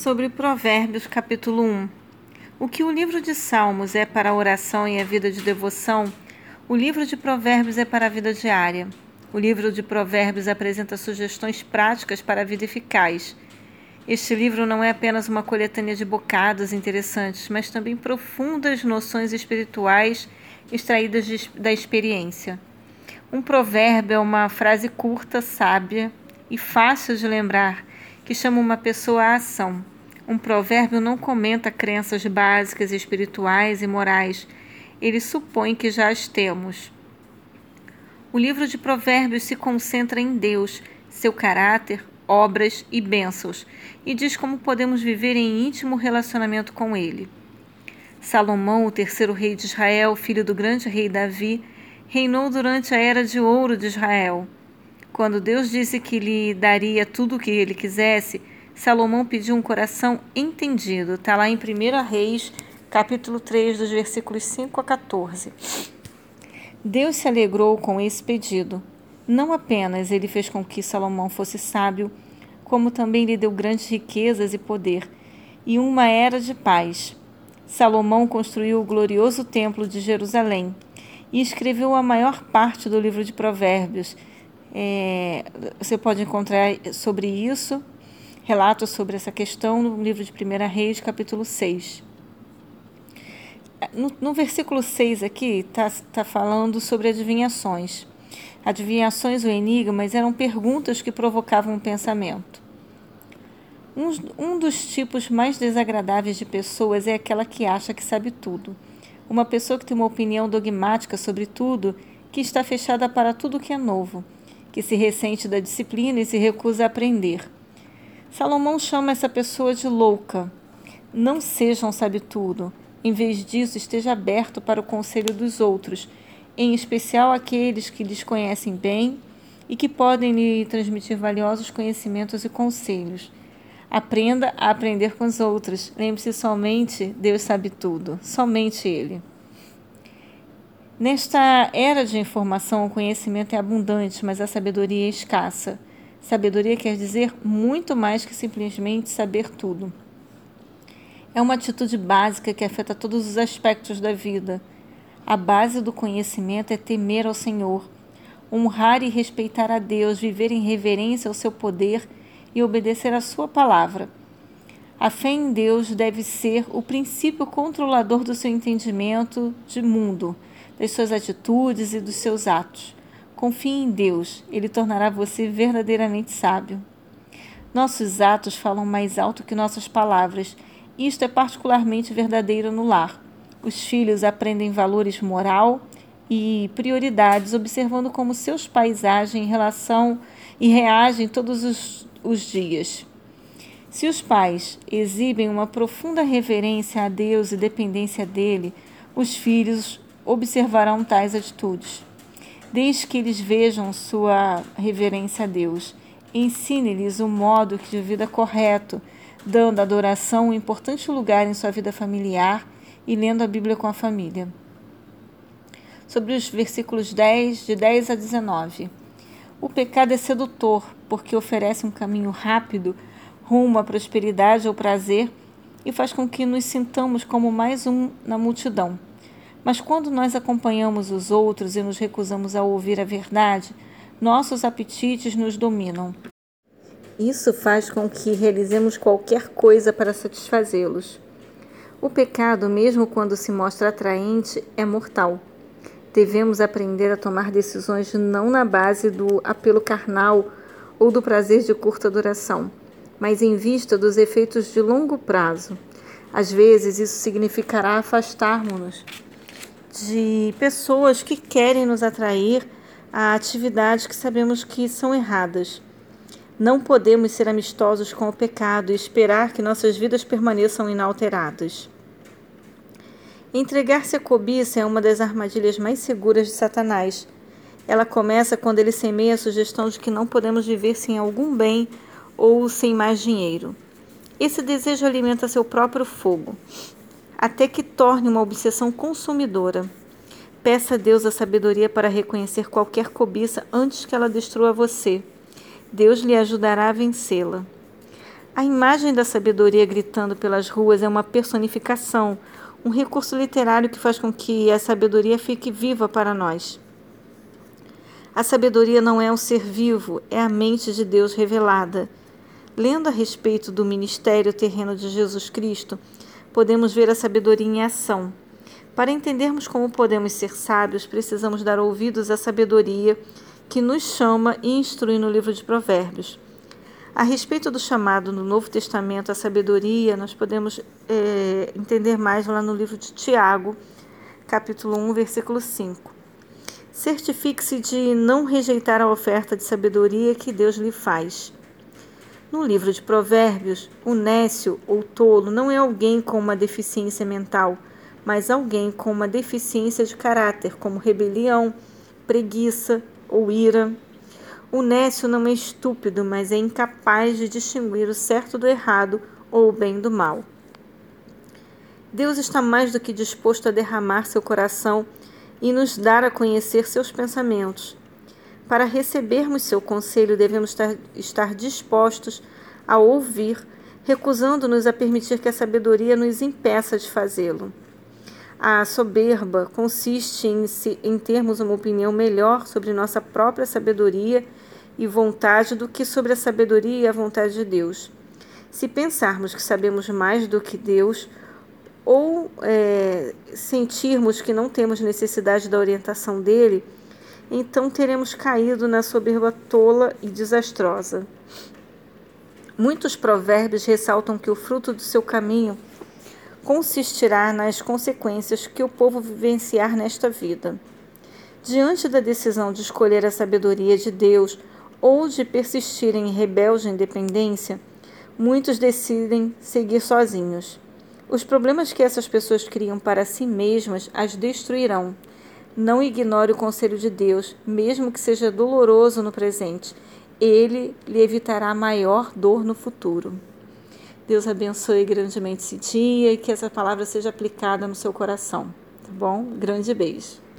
sobre Provérbios, capítulo 1. O que o livro de Salmos é para a oração e a vida de devoção, o livro de Provérbios é para a vida diária. O livro de Provérbios apresenta sugestões práticas para a vida eficaz. Este livro não é apenas uma coletânea de bocados interessantes, mas também profundas noções espirituais extraídas de, da experiência. Um provérbio é uma frase curta, sábia e fácil de lembrar que chama uma pessoa à ação. Um provérbio não comenta crenças básicas espirituais e morais, ele supõe que já as temos. O livro de Provérbios se concentra em Deus, seu caráter, obras e bênçãos, e diz como podemos viver em íntimo relacionamento com Ele. Salomão, o terceiro rei de Israel, filho do grande rei Davi, reinou durante a era de ouro de Israel. Quando Deus disse que lhe daria tudo o que ele quisesse, Salomão pediu um coração entendido. Está lá em 1 Reis, capítulo 3, dos versículos 5 a 14. Deus se alegrou com esse pedido. Não apenas ele fez com que Salomão fosse sábio, como também lhe deu grandes riquezas e poder, e uma era de paz. Salomão construiu o glorioso templo de Jerusalém e escreveu a maior parte do livro de Provérbios é, você pode encontrar sobre isso, relatos sobre essa questão no livro de 1 Reis, capítulo 6. No, no versículo 6 aqui, está tá falando sobre adivinhações. Adivinhações ou enigmas eram perguntas que provocavam um pensamento. Um, um dos tipos mais desagradáveis de pessoas é aquela que acha que sabe tudo. Uma pessoa que tem uma opinião dogmática sobre tudo, que está fechada para tudo que é novo que se ressente da disciplina e se recusa a aprender. Salomão chama essa pessoa de louca. Não seja um sabe-tudo. Em vez disso, esteja aberto para o conselho dos outros, em especial aqueles que lhes conhecem bem e que podem lhe transmitir valiosos conhecimentos e conselhos. Aprenda a aprender com os outros. Lembre-se somente, Deus sabe tudo, somente Ele. Nesta era de informação, o conhecimento é abundante, mas a sabedoria é escassa. Sabedoria quer dizer muito mais que simplesmente saber tudo. É uma atitude básica que afeta todos os aspectos da vida. A base do conhecimento é temer ao Senhor, honrar e respeitar a Deus, viver em reverência ao seu poder e obedecer à sua palavra. A fé em Deus deve ser o princípio controlador do seu entendimento de mundo das suas atitudes e dos seus atos. Confie em Deus, Ele tornará você verdadeiramente sábio. Nossos atos falam mais alto que nossas palavras, isto é particularmente verdadeiro no lar. Os filhos aprendem valores moral e prioridades observando como seus pais agem em relação e reagem todos os, os dias. Se os pais exibem uma profunda reverência a Deus e dependência dele, os filhos observarão tais atitudes. Desde que eles vejam sua reverência a Deus, ensine-lhes o modo de vida correto, dando à adoração um importante lugar em sua vida familiar e lendo a Bíblia com a família. Sobre os versículos 10, de 10 a 19. O pecado é sedutor, porque oferece um caminho rápido rumo à prosperidade ou prazer e faz com que nos sintamos como mais um na multidão. Mas quando nós acompanhamos os outros e nos recusamos a ouvir a verdade, nossos apetites nos dominam. Isso faz com que realizemos qualquer coisa para satisfazê-los. O pecado, mesmo quando se mostra atraente, é mortal. Devemos aprender a tomar decisões não na base do apelo carnal ou do prazer de curta duração, mas em vista dos efeitos de longo prazo. Às vezes, isso significará afastarmos-nos de pessoas que querem nos atrair a atividades que sabemos que são erradas. Não podemos ser amistosos com o pecado e esperar que nossas vidas permaneçam inalteradas. Entregar-se à cobiça é uma das armadilhas mais seguras de Satanás. Ela começa quando ele semeia a sugestão de que não podemos viver sem algum bem ou sem mais dinheiro. Esse desejo alimenta seu próprio fogo até que torne uma obsessão consumidora. Peça a Deus a sabedoria para reconhecer qualquer cobiça antes que ela destrua você. Deus lhe ajudará a vencê-la. A imagem da sabedoria gritando pelas ruas é uma personificação, um recurso literário que faz com que a sabedoria fique viva para nós. A sabedoria não é um ser vivo, é a mente de Deus revelada. Lendo a respeito do ministério terreno de Jesus Cristo, podemos ver a sabedoria em ação. Para entendermos como podemos ser sábios, precisamos dar ouvidos à sabedoria que nos chama e instrui no livro de Provérbios. A respeito do chamado no Novo Testamento à sabedoria, nós podemos é, entender mais lá no livro de Tiago, capítulo 1, versículo 5. Certifique-se de não rejeitar a oferta de sabedoria que Deus lhe faz. No livro de Provérbios, o nécio ou tolo não é alguém com uma deficiência mental, mas alguém com uma deficiência de caráter, como rebelião, preguiça, ou ira. O nécio não é estúpido, mas é incapaz de distinguir o certo do errado ou o bem do mal. Deus está mais do que disposto a derramar seu coração e nos dar a conhecer seus pensamentos. Para recebermos seu conselho, devemos estar dispostos a ouvir, recusando-nos a permitir que a sabedoria nos impeça de fazê-lo. A soberba consiste em, se, em termos uma opinião melhor sobre nossa própria sabedoria e vontade do que sobre a sabedoria e a vontade de Deus. Se pensarmos que sabemos mais do que Deus, ou é, sentirmos que não temos necessidade da orientação dele, então teremos caído na soberba tola e desastrosa. Muitos provérbios ressaltam que o fruto do seu caminho consistirá nas consequências que o povo vivenciar nesta vida. Diante da decisão de escolher a sabedoria de Deus ou de persistir em rebelde independência, muitos decidem seguir sozinhos. Os problemas que essas pessoas criam para si mesmas as destruirão. Não ignore o conselho de Deus, mesmo que seja doloroso no presente. Ele lhe evitará maior dor no futuro. Deus abençoe grandemente esse dia e que essa palavra seja aplicada no seu coração, tá bom? Grande beijo.